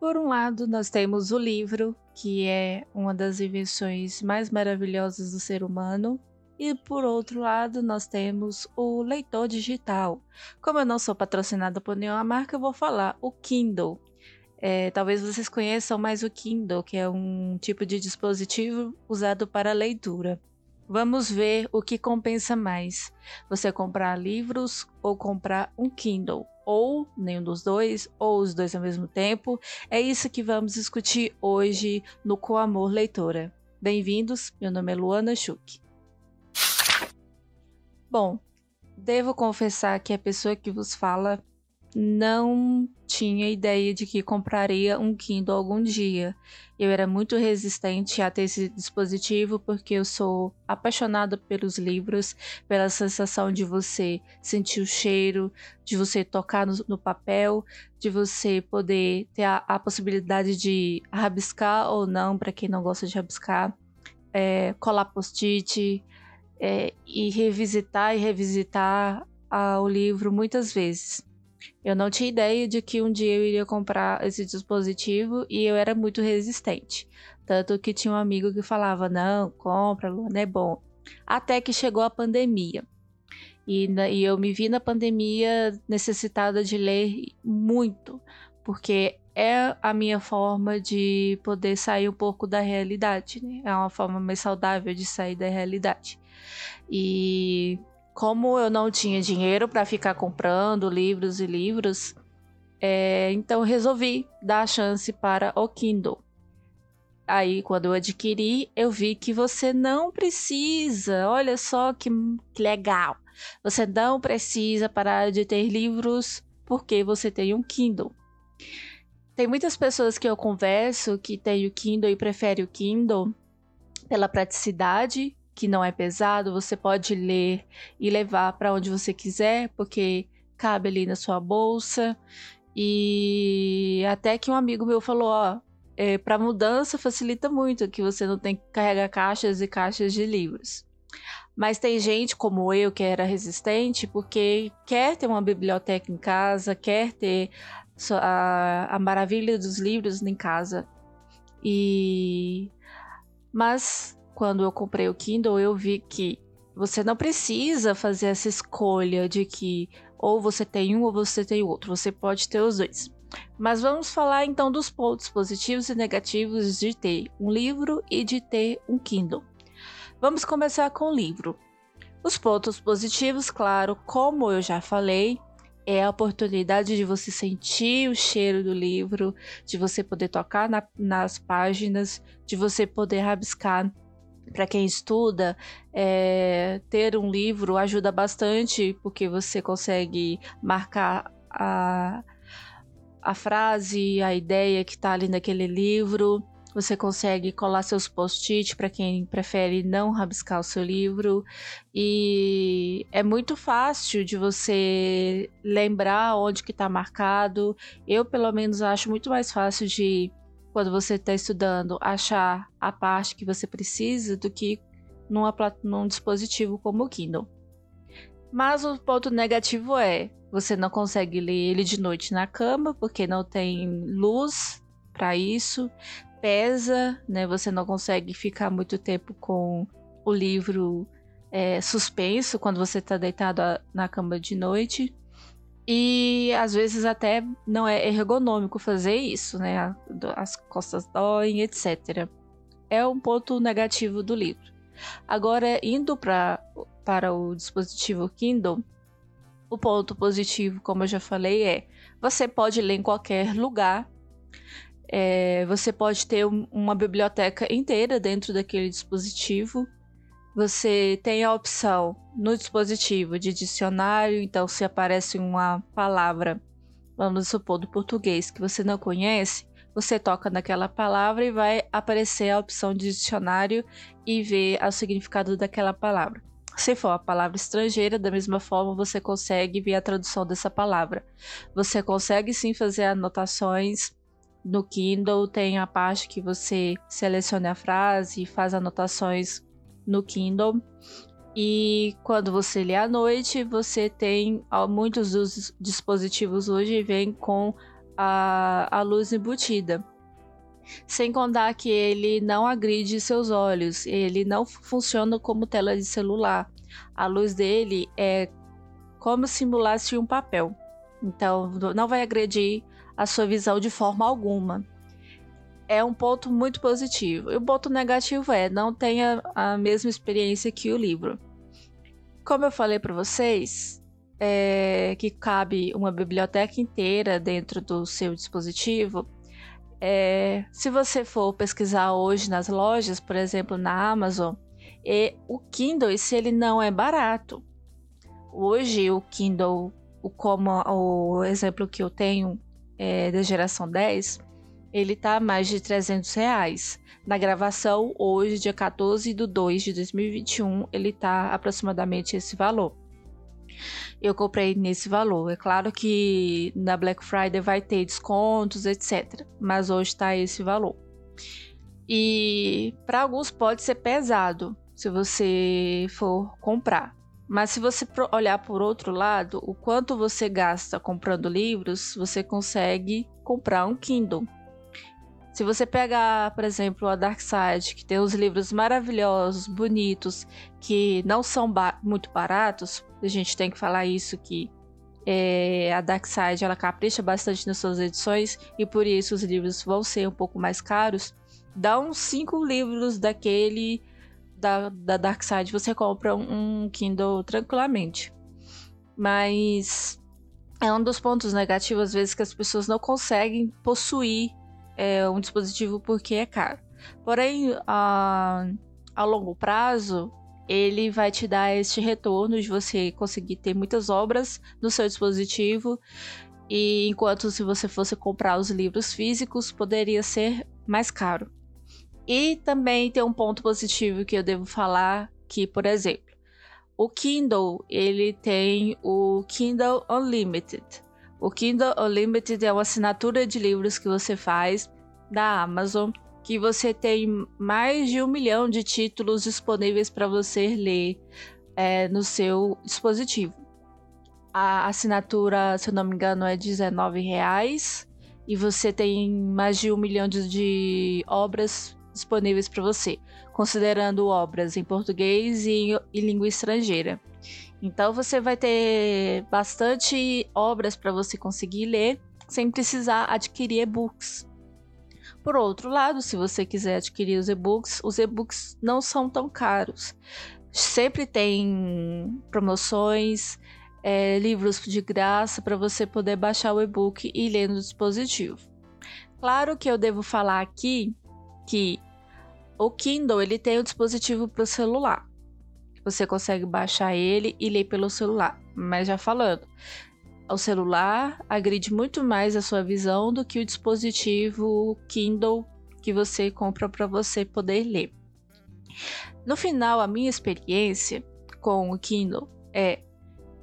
Por um lado, nós temos o livro, que é uma das invenções mais maravilhosas do ser humano, e por outro lado, nós temos o leitor digital. Como eu não sou patrocinada por nenhuma marca, eu vou falar o Kindle. É, talvez vocês conheçam mais o Kindle, que é um tipo de dispositivo usado para leitura. Vamos ver o que compensa mais: você comprar livros ou comprar um Kindle, ou nenhum dos dois, ou os dois ao mesmo tempo. É isso que vamos discutir hoje no Com Amor Leitora. Bem-vindos, meu nome é Luana Schuch. Bom, devo confessar que a pessoa que vos fala não tinha ideia de que compraria um Kindle algum dia. Eu era muito resistente a ter esse dispositivo porque eu sou apaixonada pelos livros, pela sensação de você sentir o cheiro, de você tocar no, no papel, de você poder ter a, a, possibilidade de rabiscar ou não, para quem não gosta de rabiscar, é, colar post-it é, e revisitar e revisitar a, o livro muitas vezes. Eu não tinha ideia de que um dia eu iria comprar esse dispositivo e eu era muito resistente. Tanto que tinha um amigo que falava: não, compra, não é bom. Até que chegou a pandemia. E, e eu me vi na pandemia necessitada de ler muito, porque é a minha forma de poder sair um pouco da realidade, né? É uma forma mais saudável de sair da realidade. E como eu não tinha dinheiro para ficar comprando livros e livros, é, então resolvi dar a chance para o Kindle. Aí, quando eu adquiri, eu vi que você não precisa, olha só que, que legal, você não precisa parar de ter livros porque você tem um Kindle. Tem muitas pessoas que eu converso que têm o Kindle e preferem o Kindle pela praticidade que não é pesado, você pode ler e levar para onde você quiser, porque cabe ali na sua bolsa. E até que um amigo meu falou, ó, é, para mudança facilita muito, que você não tem que carregar caixas e caixas de livros. Mas tem gente como eu que era resistente porque quer ter uma biblioteca em casa, quer ter a, a maravilha dos livros em casa. E mas quando eu comprei o Kindle, eu vi que você não precisa fazer essa escolha de que ou você tem um ou você tem outro. Você pode ter os dois. Mas vamos falar então dos pontos positivos e negativos de ter um livro e de ter um Kindle. Vamos começar com o livro. Os pontos positivos, claro, como eu já falei, é a oportunidade de você sentir o cheiro do livro, de você poder tocar na, nas páginas, de você poder rabiscar para quem estuda, é, ter um livro ajuda bastante, porque você consegue marcar a, a frase, a ideia que está ali naquele livro. Você consegue colar seus post-it para quem prefere não rabiscar o seu livro. E é muito fácil de você lembrar onde que está marcado. Eu, pelo menos, acho muito mais fácil de quando você está estudando, achar a parte que você precisa do que numa, num dispositivo como o Kindle. Mas o ponto negativo é você não consegue ler ele de noite na cama porque não tem luz para isso, pesa, né? Você não consegue ficar muito tempo com o livro é, suspenso quando você está deitado na cama de noite. E às vezes até não é ergonômico fazer isso, né? As costas doem, etc. É um ponto negativo do livro. Agora, indo pra, para o dispositivo Kindle, o ponto positivo, como eu já falei, é você pode ler em qualquer lugar. É, você pode ter uma biblioteca inteira dentro daquele dispositivo você tem a opção no dispositivo de dicionário, então se aparece uma palavra, vamos supor do português que você não conhece, você toca naquela palavra e vai aparecer a opção de dicionário e ver o significado daquela palavra. Se for a palavra estrangeira, da mesma forma você consegue ver a tradução dessa palavra. Você consegue sim fazer anotações no Kindle, tem a parte que você seleciona a frase e faz anotações no Kindle. E quando você lê à noite, você tem muitos dos dispositivos hoje vêm com a, a luz embutida. Sem contar que ele não agride seus olhos, ele não funciona como tela de celular. A luz dele é como simulasse um papel. Então, não vai agredir a sua visão de forma alguma. É um ponto muito positivo. E o ponto negativo é não tenha a mesma experiência que o livro. Como eu falei para vocês, é, que cabe uma biblioteca inteira dentro do seu dispositivo. É, se você for pesquisar hoje nas lojas, por exemplo, na Amazon, e o Kindle, se ele não é barato. Hoje o Kindle, o, como o exemplo que eu tenho é, da geração 10, ele tá mais de 300 reais. Na gravação, hoje, dia 14 de 2 de 2021, ele tá aproximadamente esse valor. Eu comprei nesse valor. É claro que na Black Friday vai ter descontos, etc. Mas hoje está esse valor. E para alguns pode ser pesado se você for comprar. Mas se você olhar por outro lado, o quanto você gasta comprando livros, você consegue comprar um Kindle. Se você pegar, por exemplo, a Dark Side, que tem uns livros maravilhosos, bonitos, que não são ba muito baratos, a gente tem que falar isso que é, a Dark Side ela capricha bastante nas suas edições e por isso os livros vão ser um pouco mais caros. Dá uns cinco livros daquele da, da Dark Side, você compra um Kindle tranquilamente. Mas é um dos pontos negativos, às vezes, que as pessoas não conseguem possuir é, um dispositivo porque é caro. Porém, a, a longo prazo, ele vai te dar este retorno de você conseguir ter muitas obras no seu dispositivo. E enquanto se você fosse comprar os livros físicos, poderia ser mais caro. E também tem um ponto positivo que eu devo falar, que, por exemplo, o Kindle, ele tem o Kindle Unlimited. O Kindle Unlimited é uma assinatura de livros que você faz da Amazon, que você tem mais de um milhão de títulos disponíveis para você ler é, no seu dispositivo. A assinatura, se eu não me engano, é R$19,00 e você tem mais de um milhão de, de obras disponíveis para você, considerando obras em português e em, em língua estrangeira. Então você vai ter bastante obras para você conseguir ler sem precisar adquirir e-books. Por outro lado, se você quiser adquirir os e-books, os e-books não são tão caros. Sempre tem promoções, é, livros de graça para você poder baixar o e-book e ler no dispositivo. Claro que eu devo falar aqui que o Kindle ele tem o um dispositivo para o celular. Você consegue baixar ele e ler pelo celular. Mas já falando, o celular agride muito mais a sua visão do que o dispositivo Kindle que você compra para você poder ler. No final, a minha experiência com o Kindle é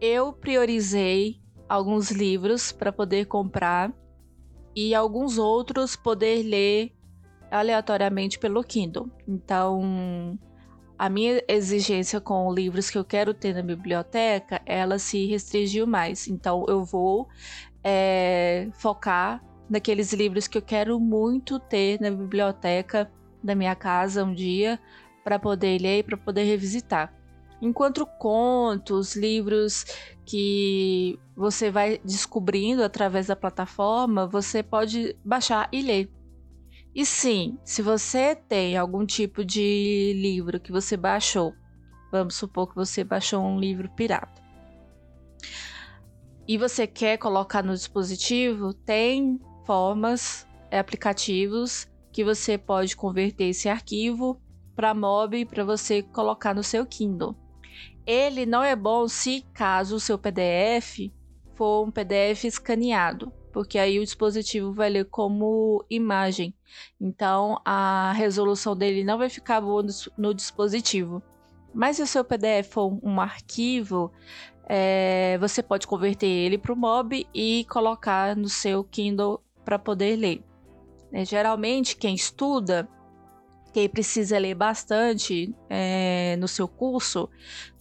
eu priorizei alguns livros para poder comprar e alguns outros poder ler aleatoriamente pelo Kindle. Então, a minha exigência com livros que eu quero ter na biblioteca, ela se restringiu mais. Então, eu vou é, focar naqueles livros que eu quero muito ter na biblioteca da minha casa um dia para poder ler e para poder revisitar. Enquanto contos, livros que você vai descobrindo através da plataforma, você pode baixar e ler. E sim, se você tem algum tipo de livro que você baixou, vamos supor que você baixou um livro pirata, e você quer colocar no dispositivo, tem formas, é, aplicativos que você pode converter esse arquivo para MOB para você colocar no seu Kindle. Ele não é bom se caso o seu PDF for um PDF escaneado porque aí o dispositivo vai ler como imagem. Então a resolução dele não vai ficar boa no, no dispositivo. Mas se o seu PDF for um arquivo, é, você pode converter ele para o MOB e colocar no seu Kindle para poder ler. É, geralmente, quem estuda, quem precisa ler bastante é, no seu curso,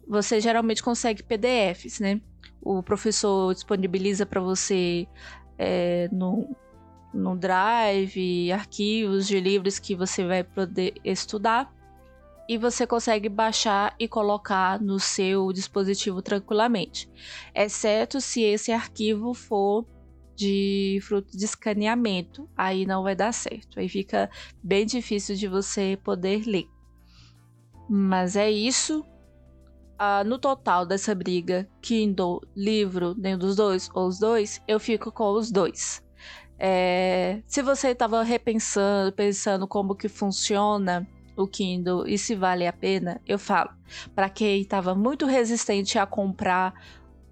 você geralmente consegue PDFs, né? O professor disponibiliza para você é, no, no Drive, arquivos de livros que você vai poder estudar e você consegue baixar e colocar no seu dispositivo tranquilamente, exceto se esse arquivo for de fruto de escaneamento, aí não vai dar certo, aí fica bem difícil de você poder ler. Mas é isso. Ah, no total dessa briga, Kindle, livro, nenhum dos dois ou os dois, eu fico com os dois. É, se você estava repensando, pensando como que funciona o Kindle e se vale a pena, eu falo. Para quem estava muito resistente a comprar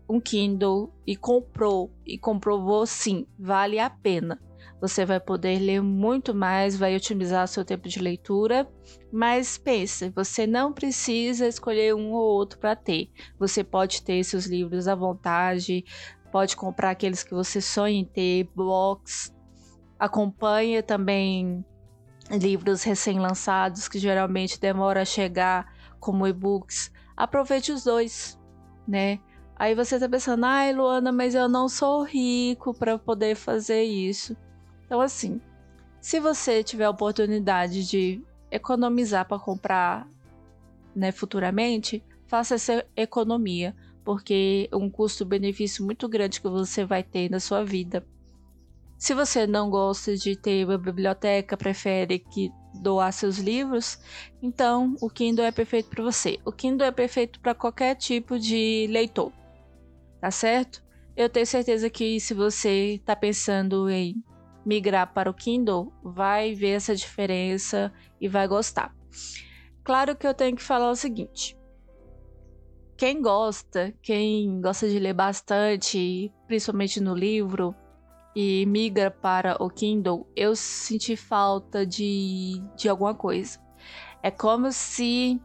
um Kindle e comprou e comprovou sim, vale a pena. Você vai poder ler muito mais, vai otimizar seu tempo de leitura, mas pense, você não precisa escolher um ou outro para ter. Você pode ter seus livros à vontade, Pode comprar aqueles que você sonha em ter, blocos. Acompanha também livros recém-lançados que geralmente demora a chegar como e-books. Aproveite os dois, né? Aí você tá pensando, ai Luana, mas eu não sou rico para poder fazer isso. Então, assim, se você tiver a oportunidade de economizar para comprar né, futuramente, faça essa economia porque é um custo-benefício muito grande que você vai ter na sua vida. Se você não gosta de ter uma biblioteca, prefere que doar seus livros, então o Kindle é perfeito para você. O Kindle é perfeito para qualquer tipo de leitor, tá certo? Eu tenho certeza que se você está pensando em migrar para o Kindle, vai ver essa diferença e vai gostar. Claro que eu tenho que falar o seguinte: quem gosta, quem gosta de ler bastante, principalmente no livro, e migra para o Kindle, eu senti falta de, de alguma coisa. É como se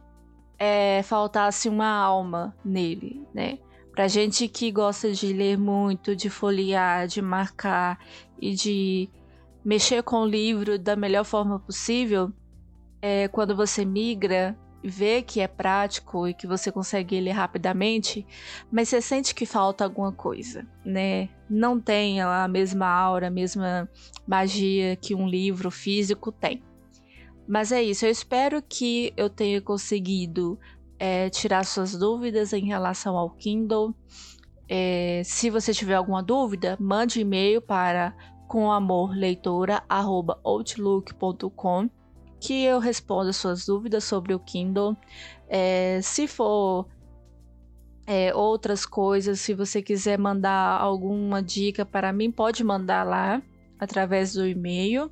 é, faltasse uma alma nele, né? Pra gente que gosta de ler muito, de folhear, de marcar e de mexer com o livro da melhor forma possível, é, quando você migra, vê que é prático e que você consegue ler rapidamente, mas você sente que falta alguma coisa, né? Não tem a mesma aura, a mesma magia que um livro físico tem. Mas é isso, eu espero que eu tenha conseguido é, tirar suas dúvidas em relação ao Kindle. É, se você tiver alguma dúvida, mande e-mail para comamorleitora.outlook.com que eu respondo suas dúvidas sobre o Kindle. É, se for é, outras coisas, se você quiser mandar alguma dica para mim, pode mandar lá através do e-mail.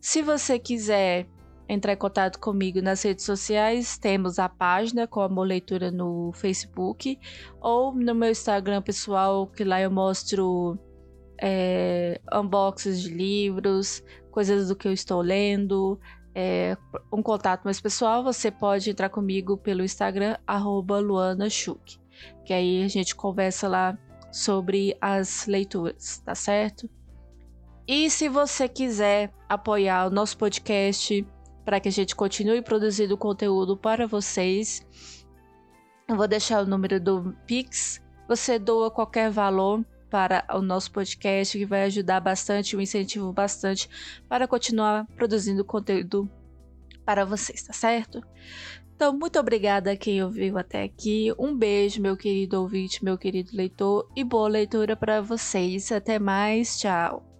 Se você quiser entrar em contato comigo nas redes sociais, temos a página com a leitura no Facebook ou no meu Instagram pessoal, que lá eu mostro é, unboxes de livros, coisas do que eu estou lendo, é, um contato mais pessoal, você pode entrar comigo pelo Instagram, luanachuk, que aí a gente conversa lá sobre as leituras, tá certo? E se você quiser apoiar o nosso podcast para que a gente continue produzindo conteúdo para vocês, eu vou deixar o número do Pix. Você doa qualquer valor para o nosso podcast, que vai ajudar bastante, um incentivo bastante para continuar produzindo conteúdo para vocês, tá certo? Então, muito obrigada a quem ouviu até aqui. Um beijo, meu querido ouvinte, meu querido leitor, e boa leitura para vocês. Até mais, tchau.